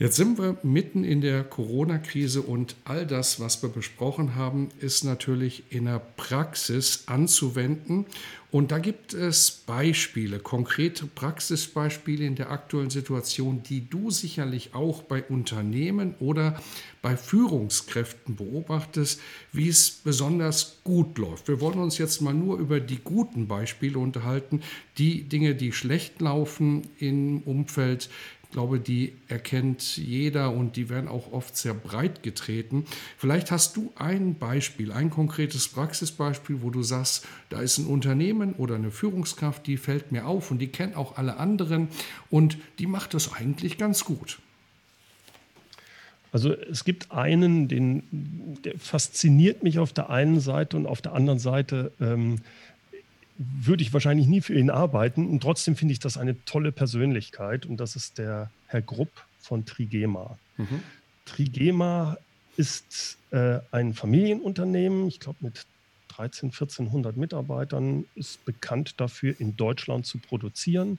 Jetzt sind wir mitten in der Corona-Krise und all das, was wir besprochen haben, ist natürlich in der Praxis anzuwenden. Und da gibt es Beispiele, konkrete Praxisbeispiele in der aktuellen Situation, die du sicherlich auch bei Unternehmen oder bei Führungskräften beobachtest, wie es besonders gut läuft. Wir wollen uns jetzt mal nur über die guten Beispiele unterhalten, die Dinge, die schlecht laufen im Umfeld ich glaube, die erkennt jeder und die werden auch oft sehr breit getreten. Vielleicht hast du ein Beispiel, ein konkretes Praxisbeispiel, wo du sagst, da ist ein Unternehmen oder eine Führungskraft, die fällt mir auf und die kennt auch alle anderen und die macht das eigentlich ganz gut. Also es gibt einen, den, der fasziniert mich auf der einen Seite und auf der anderen Seite ähm, würde ich wahrscheinlich nie für ihn arbeiten. Und trotzdem finde ich das eine tolle Persönlichkeit. Und das ist der Herr Grupp von Trigema. Mhm. Trigema ist äh, ein Familienunternehmen, ich glaube mit 13, 1400 Mitarbeitern, ist bekannt dafür, in Deutschland zu produzieren.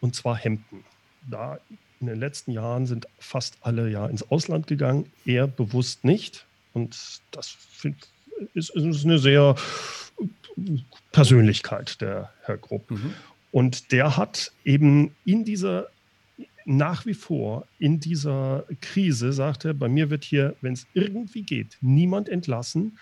Und zwar Hemden. Da in den letzten Jahren sind fast alle ja ins Ausland gegangen, er bewusst nicht. Und das ist, ist eine sehr Persönlichkeit, der Herr Grupp. Mhm. Und der hat eben in dieser, nach wie vor in dieser Krise, sagt er, bei mir wird hier, wenn es irgendwie geht, niemand entlassen.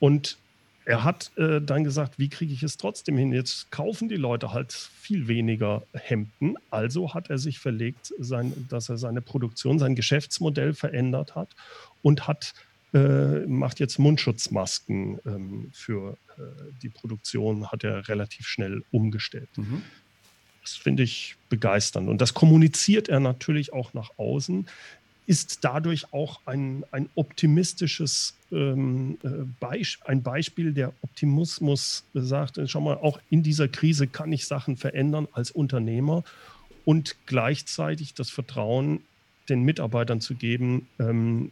Und er hat äh, dann gesagt, wie kriege ich es trotzdem hin? Jetzt kaufen die Leute halt viel weniger Hemden. Also hat er sich verlegt, sein, dass er seine Produktion, sein Geschäftsmodell verändert hat und hat äh, macht jetzt Mundschutzmasken ähm, für äh, die Produktion, hat er relativ schnell umgestellt. Mhm. Das finde ich begeisternd. Und das kommuniziert er natürlich auch nach außen, ist dadurch auch ein, ein optimistisches ähm, äh, Beisp ein Beispiel, der Optimismus sagt, schau mal, auch in dieser Krise kann ich Sachen verändern als Unternehmer und gleichzeitig das Vertrauen den Mitarbeitern zu geben, ähm,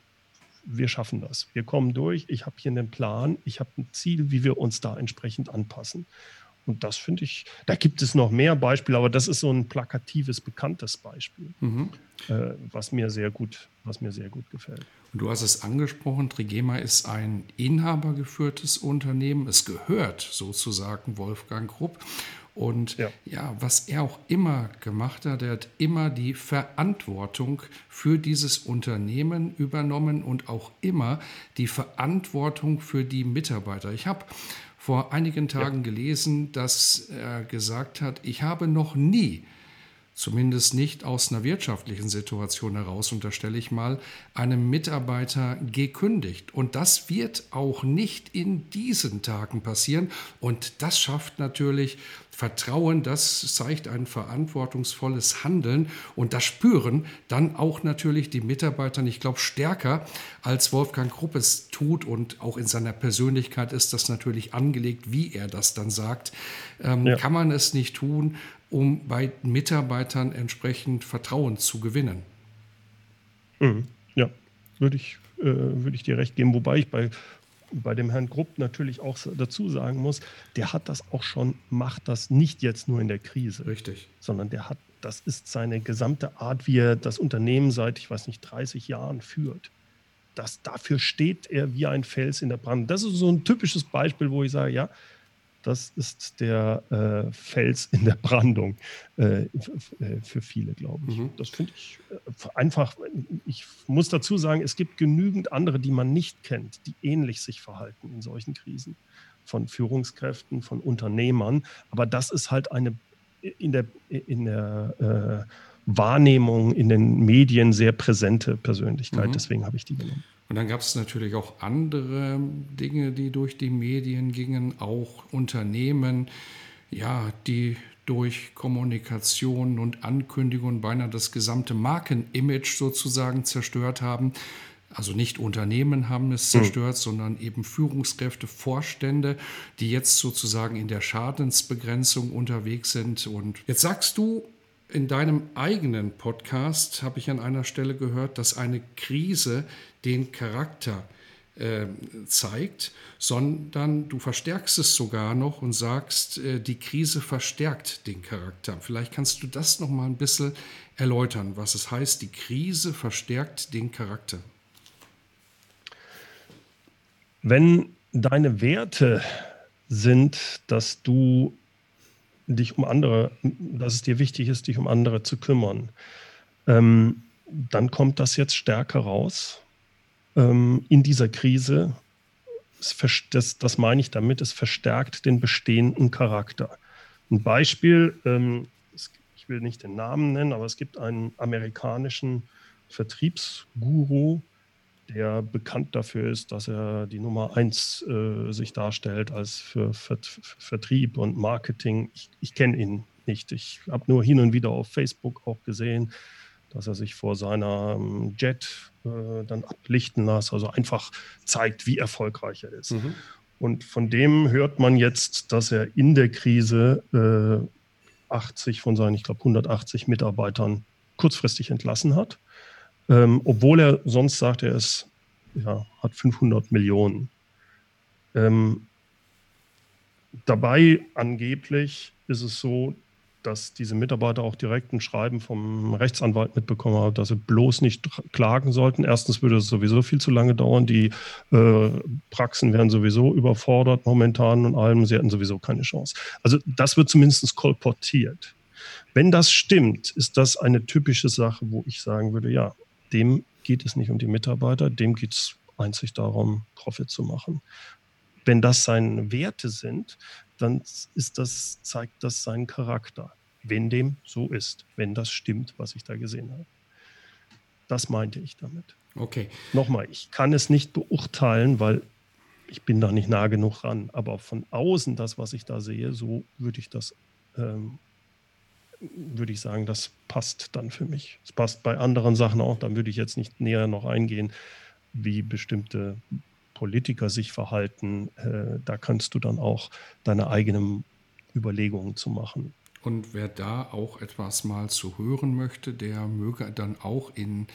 wir schaffen das. Wir kommen durch. Ich habe hier einen Plan. Ich habe ein Ziel, wie wir uns da entsprechend anpassen. Und das finde ich, da gibt es noch mehr Beispiele, aber das ist so ein plakatives, bekanntes Beispiel, mhm. äh, was mir sehr gut, was mir sehr gut gefällt. Und du hast es angesprochen, Trigema ist ein inhabergeführtes Unternehmen. Es gehört sozusagen Wolfgang Krupp. Und ja. ja. was er auch immer gemacht hat, er hat immer die Verantwortung für dieses Unternehmen übernommen und auch immer die Verantwortung für die Mitarbeiter. Ich habe vor einigen Tagen ja. gelesen, dass er gesagt hat, ich habe noch nie zumindest nicht aus einer wirtschaftlichen Situation heraus, unterstelle ich mal, einem Mitarbeiter gekündigt. Und das wird auch nicht in diesen Tagen passieren. Und das schafft natürlich Vertrauen, das zeigt ein verantwortungsvolles Handeln und das spüren dann auch natürlich die Mitarbeiter, ich glaube, stärker als Wolfgang Krupp es tut und auch in seiner Persönlichkeit ist das natürlich angelegt, wie er das dann sagt. Ähm, ja. Kann man es nicht tun, um bei Mitarbeitern entsprechend Vertrauen zu gewinnen? Mhm. Ja, würde ich, äh, würde ich dir recht geben, wobei ich bei bei dem Herrn Grupp natürlich auch dazu sagen muss, der hat das auch schon, macht das nicht jetzt nur in der Krise. Richtig. Sondern der hat, das ist seine gesamte Art, wie er das Unternehmen seit, ich weiß nicht, 30 Jahren führt. Das, dafür steht er wie ein Fels in der Brand. Das ist so ein typisches Beispiel, wo ich sage, ja, das ist der äh, Fels in der Brandung äh, für viele, glaube ich. Mhm. Das finde ich äh, einfach, ich muss dazu sagen, es gibt genügend andere, die man nicht kennt, die ähnlich sich verhalten in solchen Krisen. Von Führungskräften, von Unternehmern. Aber das ist halt eine in der, in der äh, Wahrnehmung in den Medien sehr präsente Persönlichkeit. Mhm. Deswegen habe ich die genommen. Und dann gab es natürlich auch andere Dinge, die durch die Medien gingen, auch Unternehmen, ja, die durch Kommunikation und Ankündigungen beinahe das gesamte Markenimage sozusagen zerstört haben. Also nicht Unternehmen haben es hm. zerstört, mhm. sondern eben Führungskräfte, Vorstände, die jetzt sozusagen in der Schadensbegrenzung unterwegs sind. Und jetzt sagst du, in deinem eigenen Podcast habe ich an einer Stelle gehört, dass eine Krise den Charakter äh, zeigt, sondern du verstärkst es sogar noch und sagst, äh, die Krise verstärkt den Charakter. Vielleicht kannst du das noch mal ein bisschen erläutern, was es heißt, die Krise verstärkt den Charakter. Wenn deine Werte sind, dass du dich um andere, dass es dir wichtig ist, dich um andere zu kümmern, ähm, dann kommt das jetzt stärker raus ähm, in dieser Krise. Das, das, meine ich damit, es verstärkt den bestehenden Charakter. Ein Beispiel, ähm, ich will nicht den Namen nennen, aber es gibt einen amerikanischen Vertriebsguru, der bekannt dafür ist, dass er die Nummer eins äh, sich darstellt als für, für, für Vertrieb und Marketing. Ich, ich kenne ihn nicht. Ich habe nur hin und wieder auf Facebook auch gesehen, dass er sich vor seiner ähm, Jet äh, dann ablichten lässt, also einfach zeigt, wie erfolgreich er ist. Mhm. Und von dem hört man jetzt, dass er in der Krise äh, 80 von seinen, ich glaube, 180 Mitarbeitern kurzfristig entlassen hat ähm, obwohl er sonst sagt, er ist, ja, hat 500 Millionen. Ähm, dabei angeblich ist es so, dass diese Mitarbeiter auch direkt ein Schreiben vom Rechtsanwalt mitbekommen haben, dass sie bloß nicht klagen sollten. Erstens würde es sowieso viel zu lange dauern. Die äh, Praxen wären sowieso überfordert momentan und allem. Sie hätten sowieso keine Chance. Also das wird zumindest kolportiert. Wenn das stimmt, ist das eine typische Sache, wo ich sagen würde, ja, dem geht es nicht um die Mitarbeiter, dem geht es einzig darum, Profit zu machen. Wenn das seine Werte sind, dann ist das, zeigt das seinen Charakter. Wenn dem so ist, wenn das stimmt, was ich da gesehen habe. Das meinte ich damit. Okay. Nochmal, ich kann es nicht beurteilen, weil ich bin da nicht nah genug ran. Aber von außen, das, was ich da sehe, so würde ich das ähm, würde ich sagen, das passt dann für mich. Es passt bei anderen Sachen auch, dann würde ich jetzt nicht näher noch eingehen, wie bestimmte Politiker sich verhalten. Äh, da kannst du dann auch deine eigenen Überlegungen zu machen. Und wer da auch etwas mal zu hören möchte, der möge dann auch in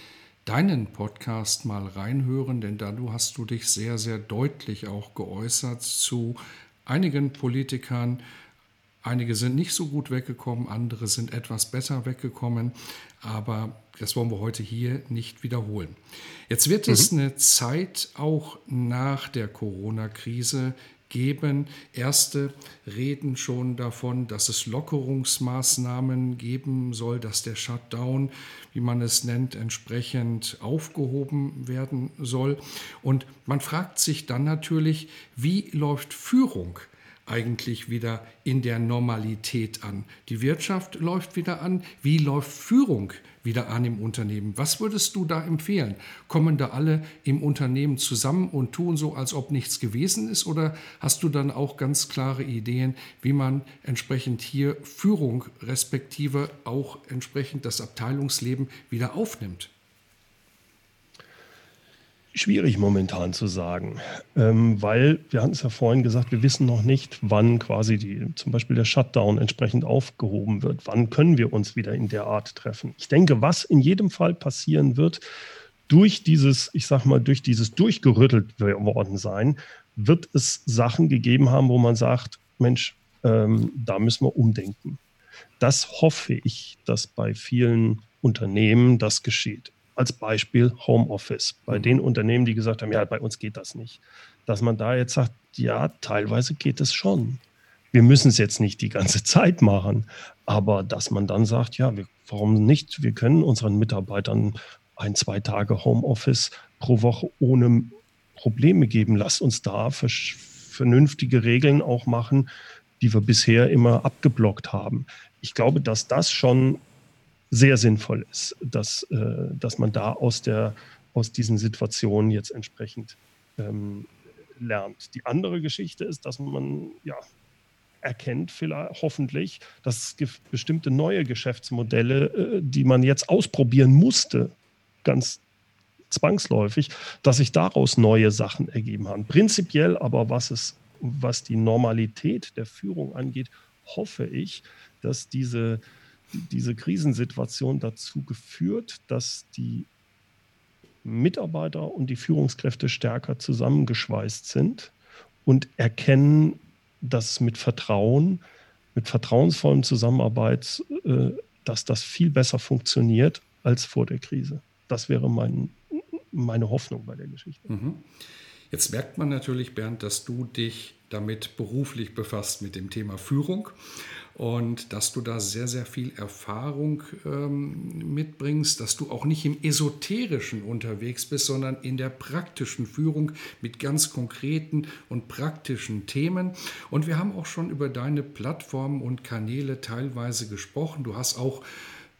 deinen Podcast mal reinhören, denn da hast du dich sehr, sehr deutlich auch geäußert zu einigen Politikern, Einige sind nicht so gut weggekommen, andere sind etwas besser weggekommen, aber das wollen wir heute hier nicht wiederholen. Jetzt wird mhm. es eine Zeit auch nach der Corona-Krise geben. Erste reden schon davon, dass es Lockerungsmaßnahmen geben soll, dass der Shutdown, wie man es nennt, entsprechend aufgehoben werden soll. Und man fragt sich dann natürlich, wie läuft Führung? Eigentlich wieder in der Normalität an? Die Wirtschaft läuft wieder an. Wie läuft Führung wieder an im Unternehmen? Was würdest du da empfehlen? Kommen da alle im Unternehmen zusammen und tun so, als ob nichts gewesen ist? Oder hast du dann auch ganz klare Ideen, wie man entsprechend hier Führung respektive auch entsprechend das Abteilungsleben wieder aufnimmt? Schwierig momentan zu sagen, ähm, weil wir hatten es ja vorhin gesagt, wir wissen noch nicht, wann quasi die, zum Beispiel der Shutdown entsprechend aufgehoben wird. Wann können wir uns wieder in der Art treffen? Ich denke, was in jedem Fall passieren wird, durch dieses, ich sag mal, durch dieses durchgerüttelt worden sein, wird es Sachen gegeben haben, wo man sagt, Mensch, ähm, da müssen wir umdenken. Das hoffe ich, dass bei vielen Unternehmen das geschieht als Beispiel Homeoffice. Bei mhm. den Unternehmen, die gesagt haben, ja, bei uns geht das nicht. Dass man da jetzt sagt, ja, teilweise geht es schon. Wir müssen es jetzt nicht die ganze Zeit machen, aber dass man dann sagt, ja, wir, warum nicht? Wir können unseren Mitarbeitern ein, zwei Tage Homeoffice pro Woche ohne Probleme geben. Lasst uns da vernünftige Regeln auch machen, die wir bisher immer abgeblockt haben. Ich glaube, dass das schon sehr sinnvoll ist, dass, äh, dass man da aus, der, aus diesen Situationen jetzt entsprechend ähm, lernt. Die andere Geschichte ist, dass man ja erkennt vielleicht hoffentlich, dass es bestimmte neue Geschäftsmodelle, äh, die man jetzt ausprobieren musste, ganz zwangsläufig, dass sich daraus neue Sachen ergeben haben. Prinzipiell aber, was es, was die Normalität der Führung angeht, hoffe ich, dass diese, diese Krisensituation dazu geführt, dass die Mitarbeiter und die Führungskräfte stärker zusammengeschweißt sind und erkennen, dass mit Vertrauen, mit vertrauensvollem Zusammenarbeit, äh, dass das viel besser funktioniert als vor der Krise. Das wäre mein, meine Hoffnung bei der Geschichte. Mhm. Jetzt merkt man natürlich, Bernd, dass du dich damit beruflich befasst mit dem Thema Führung und dass du da sehr, sehr viel Erfahrung ähm, mitbringst, dass du auch nicht im esoterischen unterwegs bist, sondern in der praktischen Führung mit ganz konkreten und praktischen Themen. Und wir haben auch schon über deine Plattformen und Kanäle teilweise gesprochen. Du hast auch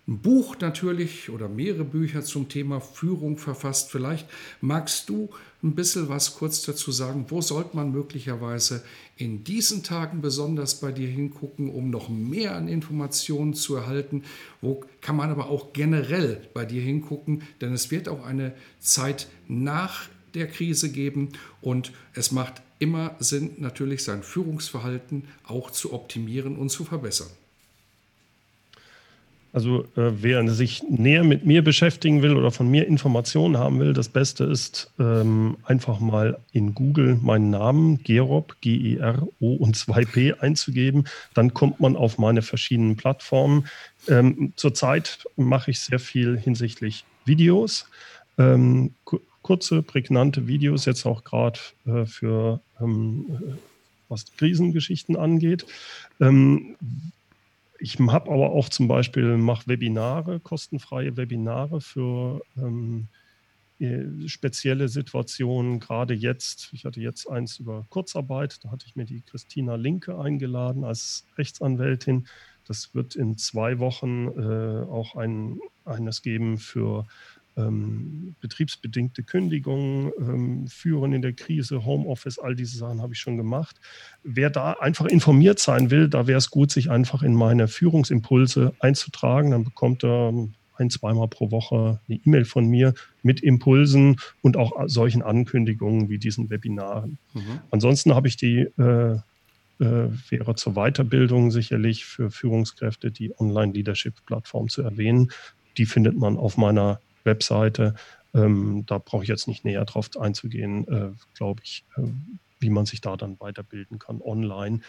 ein Buch natürlich oder mehrere Bücher zum Thema Führung verfasst. Vielleicht magst du ein bisschen was kurz dazu sagen. Wo sollte man möglicherweise in diesen Tagen besonders bei dir hingucken, um noch mehr an Informationen zu erhalten? Wo kann man aber auch generell bei dir hingucken? Denn es wird auch eine Zeit nach der Krise geben und es macht immer Sinn, natürlich sein Führungsverhalten auch zu optimieren und zu verbessern. Also äh, wer sich näher mit mir beschäftigen will oder von mir Informationen haben will, das Beste ist ähm, einfach mal in Google meinen Namen Gerob, G-E-R-O und 2P einzugeben. Dann kommt man auf meine verschiedenen Plattformen. Ähm, zurzeit mache ich sehr viel hinsichtlich Videos. Ähm, kurze, prägnante Videos, jetzt auch gerade äh, für ähm, was Krisengeschichten angeht. Ähm, ich habe aber auch zum Beispiel mache Webinare, kostenfreie Webinare für ähm, äh, spezielle Situationen. Gerade jetzt, ich hatte jetzt eins über Kurzarbeit, da hatte ich mir die Christina Linke eingeladen als Rechtsanwältin. Das wird in zwei Wochen äh, auch ein, eines geben für ähm, betriebsbedingte Kündigungen ähm, führen in der Krise, Homeoffice, all diese Sachen habe ich schon gemacht. Wer da einfach informiert sein will, da wäre es gut, sich einfach in meine Führungsimpulse einzutragen. Dann bekommt er ein, zweimal pro Woche eine E-Mail von mir mit Impulsen und auch solchen Ankündigungen wie diesen Webinaren. Mhm. Ansonsten habe ich die äh, äh, wäre zur Weiterbildung sicherlich für Führungskräfte die Online-Leadership-Plattform zu erwähnen. Die findet man auf meiner Webseite. Ähm, da brauche ich jetzt nicht näher drauf einzugehen, äh, glaube ich, äh, wie man sich da dann weiterbilden kann online,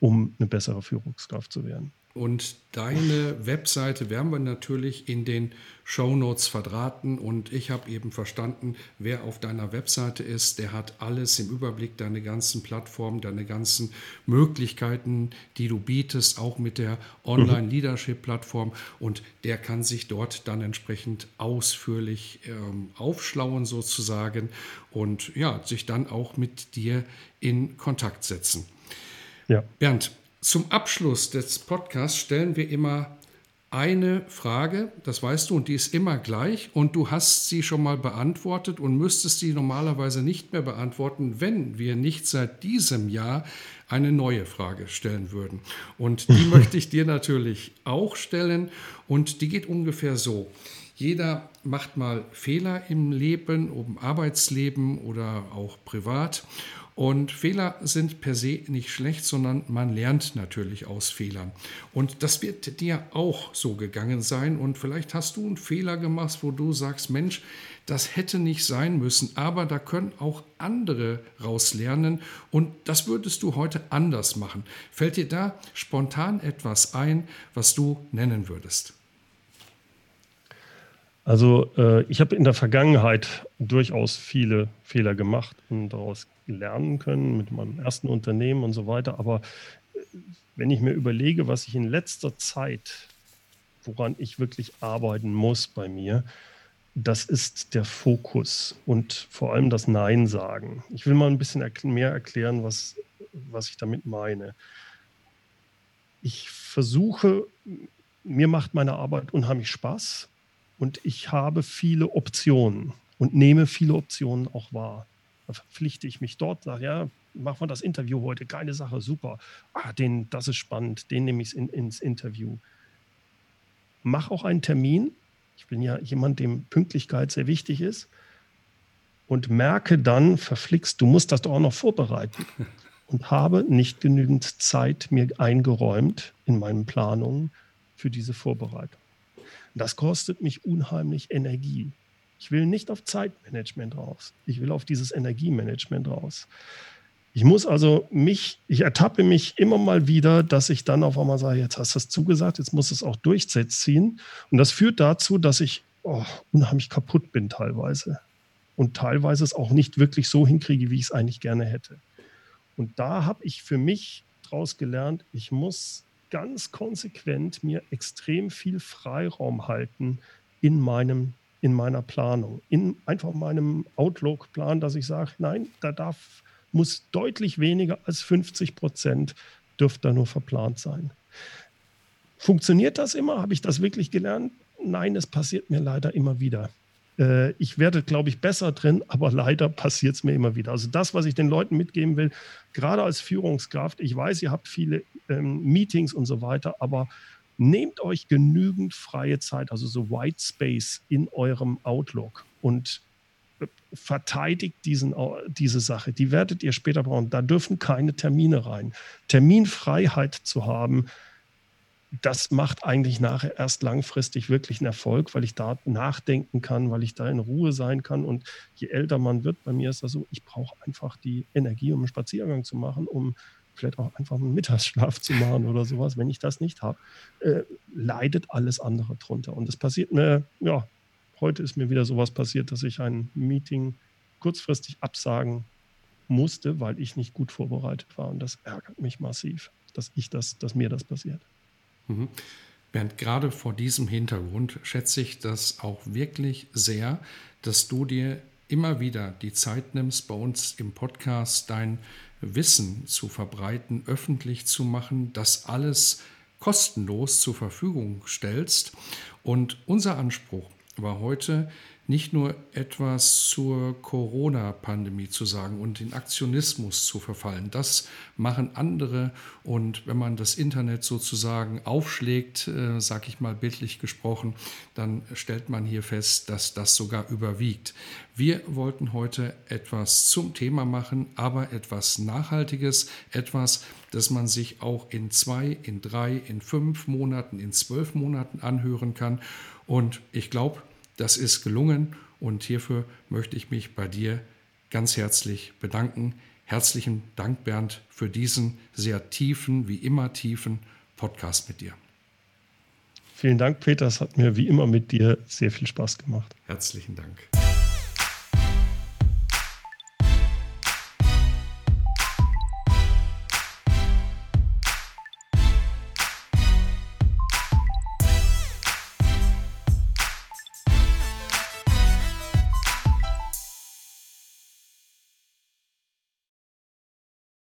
um eine bessere Führungskraft zu werden. Und deine Webseite werden wir natürlich in den Show Notes verdrahten. Und ich habe eben verstanden, wer auf deiner Webseite ist, der hat alles im Überblick, deine ganzen Plattformen, deine ganzen Möglichkeiten, die du bietest, auch mit der Online-Leadership-Plattform. Und der kann sich dort dann entsprechend ausführlich ähm, aufschlauen sozusagen und ja, sich dann auch mit dir in Kontakt setzen. Ja. Bernd, zum Abschluss des Podcasts stellen wir immer eine Frage, das weißt du, und die ist immer gleich und du hast sie schon mal beantwortet und müsstest sie normalerweise nicht mehr beantworten, wenn wir nicht seit diesem Jahr eine neue Frage stellen würden. Und die möchte ich dir natürlich auch stellen und die geht ungefähr so. Jeder macht mal Fehler im Leben, im Arbeitsleben oder auch privat. Und Fehler sind per se nicht schlecht, sondern man lernt natürlich aus Fehlern. Und das wird dir auch so gegangen sein. Und vielleicht hast du einen Fehler gemacht, wo du sagst, Mensch, das hätte nicht sein müssen, aber da können auch andere raus lernen und das würdest du heute anders machen. Fällt dir da spontan etwas ein, was du nennen würdest? Also äh, ich habe in der Vergangenheit durchaus viele Fehler gemacht und daraus lernen können mit meinem ersten Unternehmen und so weiter. Aber äh, wenn ich mir überlege, was ich in letzter Zeit, woran ich wirklich arbeiten muss bei mir, das ist der Fokus und vor allem das Nein sagen. Ich will mal ein bisschen mehr erklären, was, was ich damit meine. Ich versuche, mir macht meine Arbeit unheimlich Spaß und ich habe viele Optionen und nehme viele Optionen auch wahr. Da verpflichte ich mich dort, sage ja, machen wir das Interview heute, keine Sache, super. Ah, den, das ist spannend, den nehme ich in, ins Interview. Mach auch einen Termin. Ich bin ja jemand, dem Pünktlichkeit sehr wichtig ist. Und merke dann, verflixt, du musst das doch auch noch vorbereiten. Und habe nicht genügend Zeit mir eingeräumt in meinen Planungen für diese Vorbereitung. Das kostet mich unheimlich Energie. Ich will nicht auf Zeitmanagement raus. Ich will auf dieses Energiemanagement raus. Ich muss also mich, ich ertappe mich immer mal wieder, dass ich dann auf einmal sage, jetzt hast du es zugesagt, jetzt muss es auch durchziehen. Und das führt dazu, dass ich oh, unheimlich kaputt bin teilweise. Und teilweise es auch nicht wirklich so hinkriege, wie ich es eigentlich gerne hätte. Und da habe ich für mich daraus gelernt, ich muss ganz konsequent mir extrem viel Freiraum halten in meinem in meiner Planung, in einfach meinem Outlook-Plan, dass ich sage, nein, da darf, muss deutlich weniger als 50 Prozent dürfte da nur verplant sein. Funktioniert das immer? Habe ich das wirklich gelernt? Nein, es passiert mir leider immer wieder. Äh, ich werde, glaube ich, besser drin, aber leider passiert es mir immer wieder. Also das, was ich den Leuten mitgeben will, gerade als Führungskraft, ich weiß, ihr habt viele ähm, Meetings und so weiter, aber nehmt euch genügend freie Zeit, also so White Space in eurem Outlook und äh, verteidigt diesen, diese Sache. Die werdet ihr später brauchen. Da dürfen keine Termine rein. Terminfreiheit zu haben, das macht eigentlich nachher erst langfristig wirklich einen Erfolg, weil ich da nachdenken kann, weil ich da in Ruhe sein kann. Und je älter man wird, bei mir ist das so, ich brauche einfach die Energie, um einen Spaziergang zu machen, um vielleicht auch einfach einen Mittagsschlaf zu machen oder sowas. Wenn ich das nicht habe, äh, leidet alles andere drunter. Und es passiert mir, ja, heute ist mir wieder sowas passiert, dass ich ein Meeting kurzfristig absagen musste, weil ich nicht gut vorbereitet war. Und das ärgert mich massiv, dass ich das, dass mir das passiert. Mhm. Bernd, gerade vor diesem Hintergrund schätze ich das auch wirklich sehr, dass du dir immer wieder die Zeit nimmst, bei uns im Podcast dein Wissen zu verbreiten, öffentlich zu machen, das alles kostenlos zur Verfügung stellst. Und unser Anspruch war heute, nicht nur etwas zur Corona-Pandemie zu sagen und in Aktionismus zu verfallen. Das machen andere und wenn man das Internet sozusagen aufschlägt, äh, sage ich mal bildlich gesprochen, dann stellt man hier fest, dass das sogar überwiegt. Wir wollten heute etwas zum Thema machen, aber etwas Nachhaltiges, etwas, das man sich auch in zwei, in drei, in fünf Monaten, in zwölf Monaten anhören kann. Und ich glaube, das ist gelungen und hierfür möchte ich mich bei dir ganz herzlich bedanken. Herzlichen Dank, Bernd, für diesen sehr tiefen, wie immer tiefen Podcast mit dir. Vielen Dank, Peter. Es hat mir wie immer mit dir sehr viel Spaß gemacht. Herzlichen Dank.